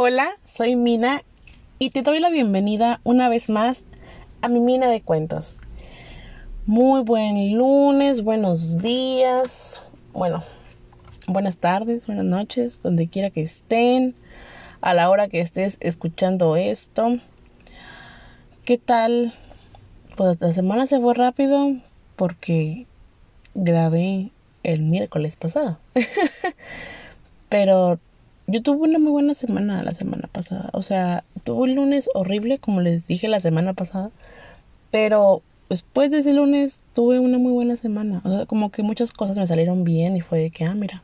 Hola, soy Mina y te doy la bienvenida una vez más a mi mina de cuentos. Muy buen lunes, buenos días, bueno, buenas tardes, buenas noches, donde quiera que estén, a la hora que estés escuchando esto. ¿Qué tal? Pues la semana se fue rápido porque grabé el miércoles pasado. Pero yo tuve una muy buena semana la semana pasada. O sea, tuve un lunes horrible, como les dije la semana pasada. Pero después de ese lunes tuve una muy buena semana. O sea, como que muchas cosas me salieron bien y fue de que, ah, mira,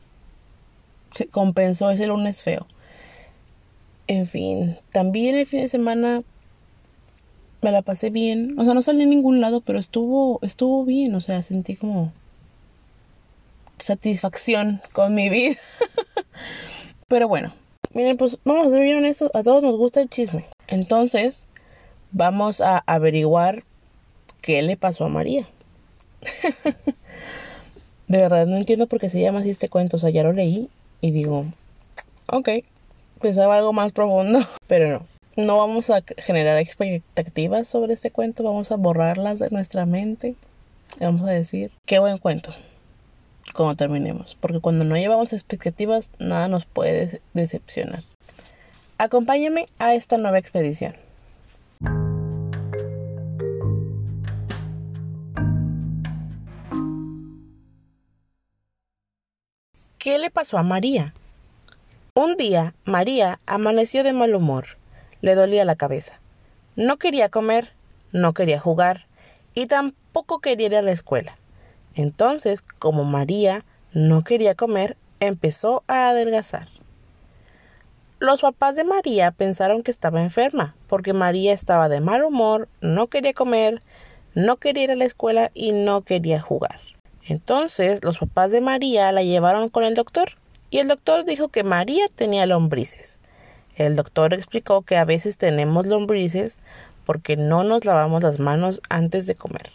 se compensó ese lunes feo. En fin, también el fin de semana me la pasé bien. O sea, no salí a ningún lado, pero estuvo, estuvo bien. O sea, sentí como satisfacción con mi vida. Pero bueno, miren, pues vamos a ser bien honestos, a todos nos gusta el chisme. Entonces, vamos a averiguar qué le pasó a María. de verdad, no entiendo por qué se llama así este cuento. O sea, ya lo leí y digo, ok, pensaba algo más profundo, pero no. No vamos a generar expectativas sobre este cuento, vamos a borrarlas de nuestra mente. Vamos a decir, qué buen cuento cuando terminemos, porque cuando no llevamos expectativas, nada nos puede decepcionar. Acompáñame a esta nueva expedición. ¿Qué le pasó a María? Un día, María amaneció de mal humor. Le dolía la cabeza. No quería comer, no quería jugar y tampoco quería ir a la escuela. Entonces, como María no quería comer, empezó a adelgazar. Los papás de María pensaron que estaba enferma, porque María estaba de mal humor, no quería comer, no quería ir a la escuela y no quería jugar. Entonces los papás de María la llevaron con el doctor, y el doctor dijo que María tenía lombrices. El doctor explicó que a veces tenemos lombrices porque no nos lavamos las manos antes de comer.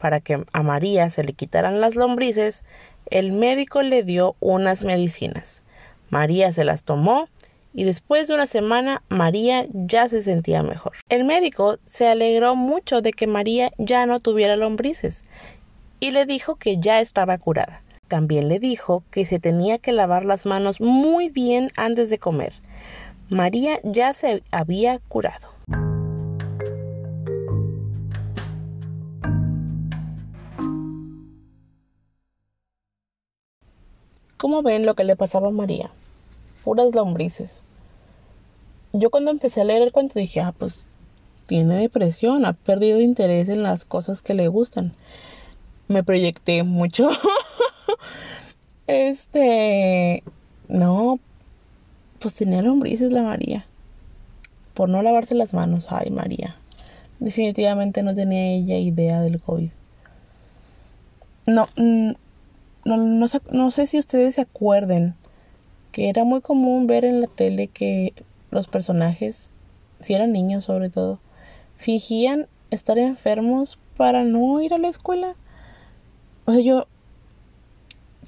Para que a María se le quitaran las lombrices, el médico le dio unas medicinas. María se las tomó y después de una semana María ya se sentía mejor. El médico se alegró mucho de que María ya no tuviera lombrices y le dijo que ya estaba curada. También le dijo que se tenía que lavar las manos muy bien antes de comer. María ya se había curado. ¿Cómo ven lo que le pasaba a María? Puras lombrices. Yo cuando empecé a leer el cuento dije, ah, pues tiene depresión, ha perdido interés en las cosas que le gustan. Me proyecté mucho. este, no, pues tenía lombrices la María. Por no lavarse las manos, ay María. Definitivamente no tenía ella idea del COVID. No, mm, no, no, sé si ustedes se acuerden que era muy común ver en la tele que los personajes, si eran niños sobre todo, fingían estar enfermos para no ir a la escuela. O sea, yo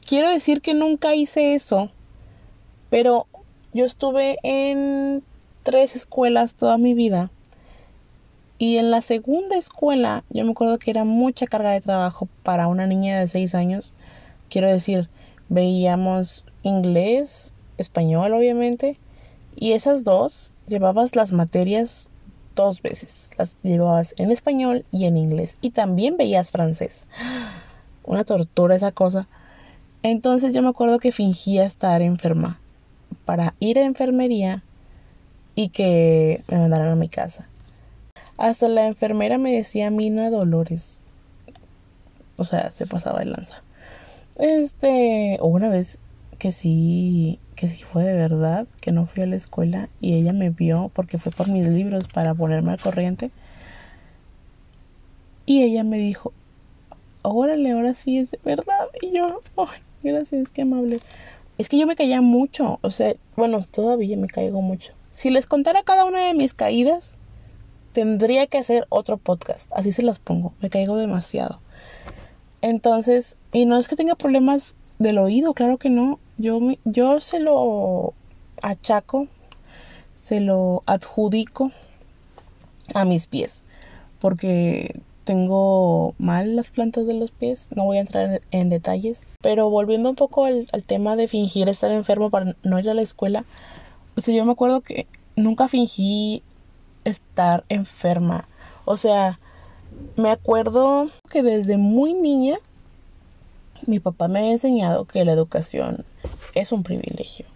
quiero decir que nunca hice eso, pero yo estuve en tres escuelas toda mi vida. Y en la segunda escuela, yo me acuerdo que era mucha carga de trabajo para una niña de seis años. Quiero decir, veíamos inglés, español obviamente, y esas dos llevabas las materias dos veces. Las llevabas en español y en inglés. Y también veías francés. Una tortura esa cosa. Entonces yo me acuerdo que fingía estar enferma para ir a enfermería y que me mandaran a mi casa. Hasta la enfermera me decía Mina Dolores. O sea, se pasaba de lanza. Este, una vez que sí, que sí fue de verdad, que no fui a la escuela y ella me vio porque fue por mis libros para ponerme al corriente. Y ella me dijo, órale, ahora sí es de verdad. Y yo, ay, gracias, qué amable. Es que yo me caía mucho, o sea, bueno, todavía me caigo mucho. Si les contara cada una de mis caídas, tendría que hacer otro podcast. Así se las pongo, me caigo demasiado. Entonces, y no es que tenga problemas del oído, claro que no. Yo, yo se lo achaco se lo adjudico a mis pies, porque tengo mal las plantas de los pies, no voy a entrar en detalles, pero volviendo un poco al, tema de fingir estar enfermo para no ir a la escuela, o sea, yo me acuerdo que nunca fingí estar enferma, o sea, me acuerdo que desde muy niña mi papá me había enseñado que la educación es un privilegio.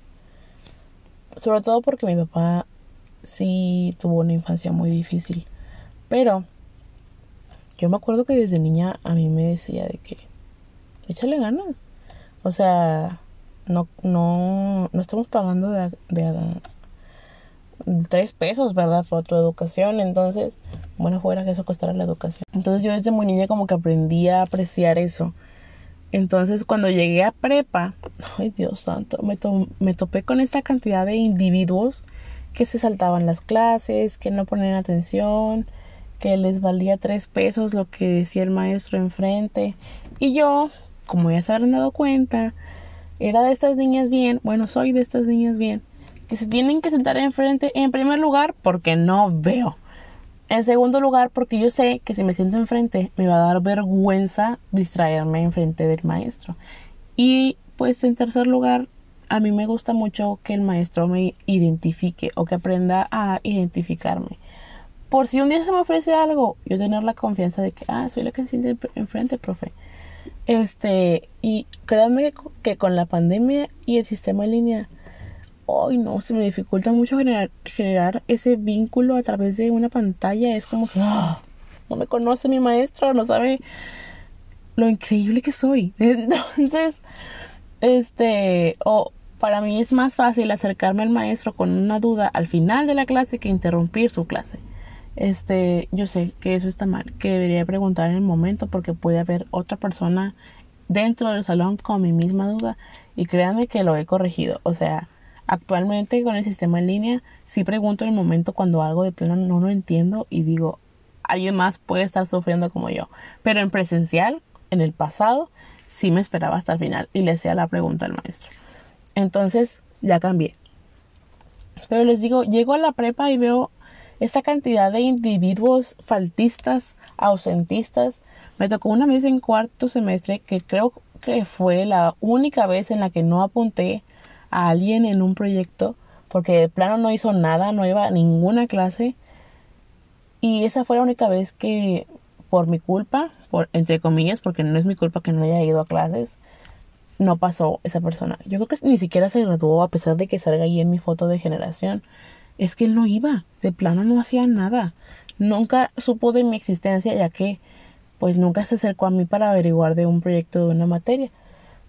Sobre todo porque mi papá sí tuvo una infancia muy difícil. Pero yo me acuerdo que desde niña a mí me decía de que échale ganas. O sea, no, no, no estamos pagando de, de, tres pesos, ¿verdad? Por tu educación. Entonces, bueno, fuera que eso costara la educación. Entonces yo desde muy niña como que aprendí a apreciar eso. Entonces cuando llegué a prepa, ay Dios santo, me, me topé con esta cantidad de individuos que se saltaban las clases, que no ponían atención, que les valía tres pesos lo que decía el maestro enfrente. Y yo, como ya se habrán dado cuenta, era de estas niñas bien, bueno, soy de estas niñas bien, que se tienen que sentar enfrente en primer lugar porque no veo. En segundo lugar, porque yo sé que si me siento enfrente me va a dar vergüenza distraerme enfrente del maestro. Y pues en tercer lugar, a mí me gusta mucho que el maestro me identifique o que aprenda a identificarme. Por si un día se me ofrece algo, yo tener la confianza de que, ah, soy la que se siente enfrente, profe. Este, y créanme que con la pandemia y el sistema en línea, hoy no, se me dificulta mucho generar, ese vínculo a través de una pantalla. Es como que, ah, no me conoce mi maestro, no sabe lo increíble que soy. Entonces, este, o para mí es más fácil acercarme al maestro con una duda al final de la clase que interrumpir su clase. Este, yo sé que eso está mal, que debería preguntar en el momento porque puede haber otra persona dentro del salón con mi misma duda y créanme que lo he corregido. O sea, actualmente con el sistema en línea sí pregunto en el momento cuando algo de plano no lo entiendo y digo, alguien más puede estar sufriendo como yo. Pero en presencial, en el pasado, sí me esperaba hasta el final y le hacía la pregunta al maestro. Entonces ya cambié. Pero les digo, llego a la prepa y veo esta cantidad de individuos faltistas, ausentistas. Me tocó una vez en cuarto semestre que creo que fue la única vez en la que no apunté a alguien en un proyecto porque de plano no hizo nada, no iba a ninguna clase. Y esa fue la única vez que por mi culpa, por entre comillas, porque no es mi culpa que no haya ido a clases, no pasó esa persona. Yo creo que ni siquiera se graduó a pesar de que salga ahí en mi foto de generación. Es que él no iba, de plano no hacía nada. Nunca supo de mi existencia ya que pues nunca se acercó a mí para averiguar de un proyecto de una materia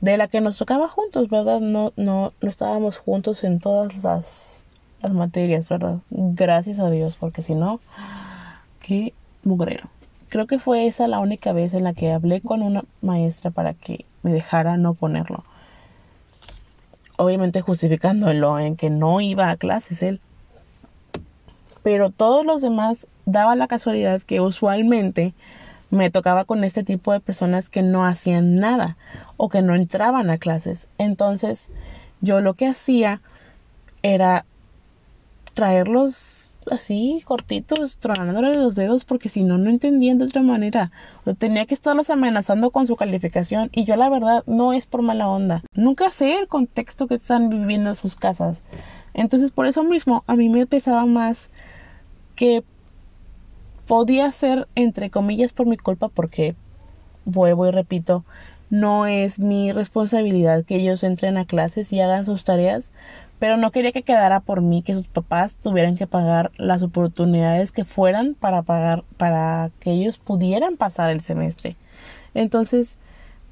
de la que nos tocaba juntos, ¿verdad? No no no estábamos juntos en todas las las materias, ¿verdad? Gracias a Dios, porque si no qué mugrero. Creo que fue esa la única vez en la que hablé con una maestra para que me dejara no ponerlo. Obviamente justificándolo en que no iba a clases él. Pero todos los demás daba la casualidad que usualmente me tocaba con este tipo de personas que no hacían nada o que no entraban a clases. Entonces yo lo que hacía era traerlos así cortitos, tronándole los dedos, porque si no, no entendían de otra manera. O tenía que estarlos amenazando con su calificación. Y yo, la verdad, no es por mala onda. Nunca sé el contexto que están viviendo en sus casas. Entonces, por eso mismo, a mí me pesaba más que podía ser, entre comillas, por mi culpa, porque vuelvo y repito, no es mi responsabilidad que ellos entren a clases y hagan sus tareas, pero no quería que quedara por mí que sus papás tuvieran que pagar las oportunidades que fueran para pagar para que ellos pudieran pasar el semestre. Entonces,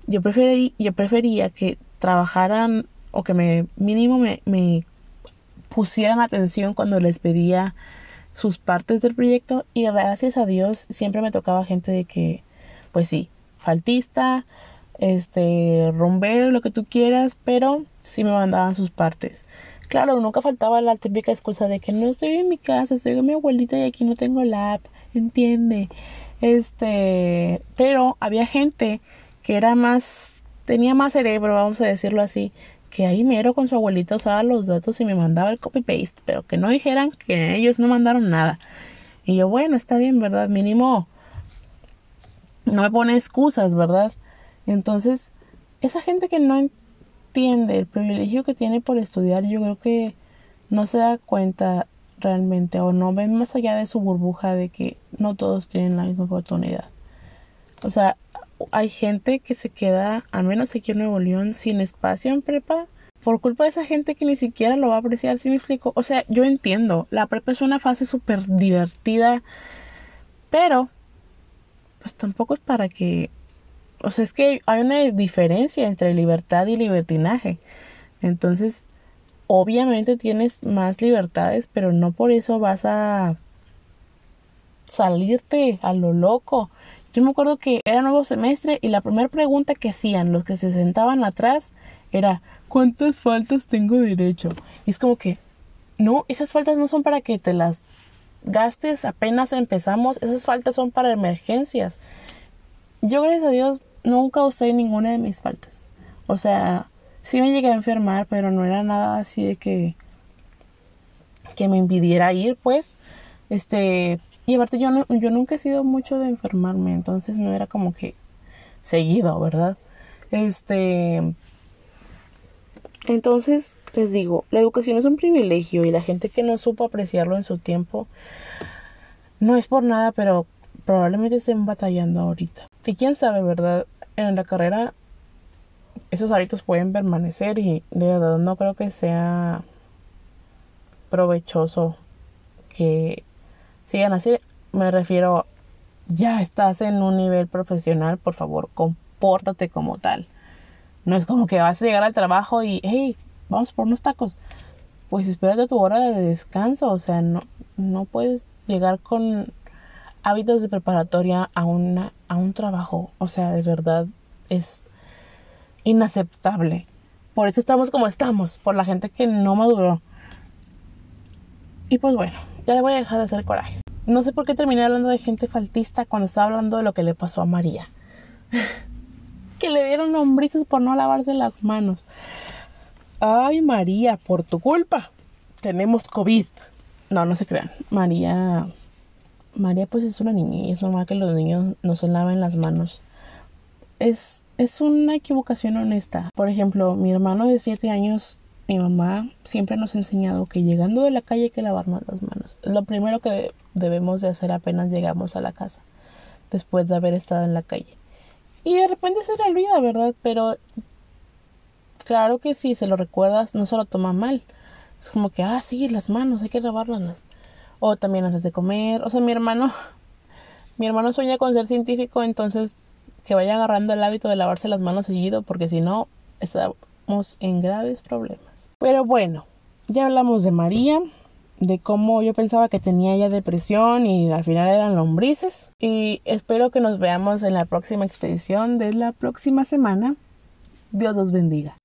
yo preferí, yo prefería que trabajaran o que me mínimo me, me pusieran atención cuando les pedía sus partes del proyecto y gracias a Dios siempre me tocaba gente de que pues sí, faltista, este, romper lo que tú quieras, pero sí me mandaban sus partes. Claro, nunca faltaba la típica excusa de que no estoy en mi casa, estoy con mi abuelita y aquí no tengo la app, entiende. Este, pero había gente que era más, tenía más cerebro, vamos a decirlo así, que ahí mero con su abuelita usaba los datos y me mandaba el copy-paste, pero que no dijeran que ellos no mandaron nada. Y yo, bueno, está bien, ¿verdad? Mínimo, no me pone excusas, ¿verdad? Entonces, esa gente que no entiende el privilegio que tiene por estudiar, yo creo que no se da cuenta realmente o no ven más allá de su burbuja de que no todos tienen la misma oportunidad. O sea, hay gente que se queda, al menos aquí en Nuevo León, sin espacio en prepa por culpa de esa gente que ni siquiera lo va a apreciar, ¿sí me explico? O sea, yo entiendo, la prepa es una fase súper divertida, pero pues tampoco es para que... O sea, es que hay una diferencia entre libertad y libertinaje. Entonces, obviamente tienes más libertades, pero no por eso vas a salirte a lo loco. Yo me acuerdo que era nuevo semestre y la primera pregunta que hacían los que se sentaban atrás era ¿cuántas faltas tengo derecho? Y es como que no, esas faltas no son para que te las gastes apenas empezamos, esas faltas son para emergencias. Yo gracias a Dios nunca usé ninguna de mis faltas. O sea, sí me llegué a enfermar, pero no era nada así de que que me impidiera ir, pues. Este, y aparte yo no, yo nunca he sido mucho de enfermarme, entonces no era como que seguido, ¿verdad? Este, entonces, les digo, la educación es un privilegio y la gente que no supo apreciarlo en su tiempo, no es por nada, pero probablemente estén batallando ahorita. Y quién sabe, ¿verdad? En la carrera esos hábitos pueden permanecer y de verdad no creo que sea provechoso que sigan así. Me refiero, ya estás en un nivel profesional, por favor, compórtate como tal. No es como que vas a llegar al trabajo y, hey, vamos por unos tacos. Pues espérate tu hora de descanso. O sea, no, no puedes llegar con hábitos de preparatoria a, una, a un trabajo. O sea, de verdad es inaceptable. Por eso estamos como estamos, por la gente que no maduró. Y pues bueno, ya voy a dejar de hacer corajes. No sé por qué terminé hablando de gente faltista cuando estaba hablando de lo que le pasó a María. que le dieron lombrices por no lavarse las manos. Ay, María, por tu culpa. Tenemos COVID. No, no se crean. María. María, pues es una niña y es normal que los niños no se laven las manos. Es, es una equivocación honesta. Por ejemplo, mi hermano de 7 años, mi mamá siempre nos ha enseñado que llegando de la calle hay que lavarnos las manos. Es lo primero que debemos de hacer apenas llegamos a la casa, después de haber estado en la calle. Y de repente se le olvida, ¿verdad? Pero claro que si se lo recuerdas, no se lo toma mal. Es como que, ah, sí, las manos, hay que lavarlas. O también antes de comer. O sea, mi hermano, mi hermano sueña con ser científico, entonces que vaya agarrando el hábito de lavarse las manos seguido, porque si no, estamos en graves problemas. Pero bueno, ya hablamos de María de cómo yo pensaba que tenía ya depresión y al final eran lombrices. Y espero que nos veamos en la próxima expedición de la próxima semana. Dios los bendiga.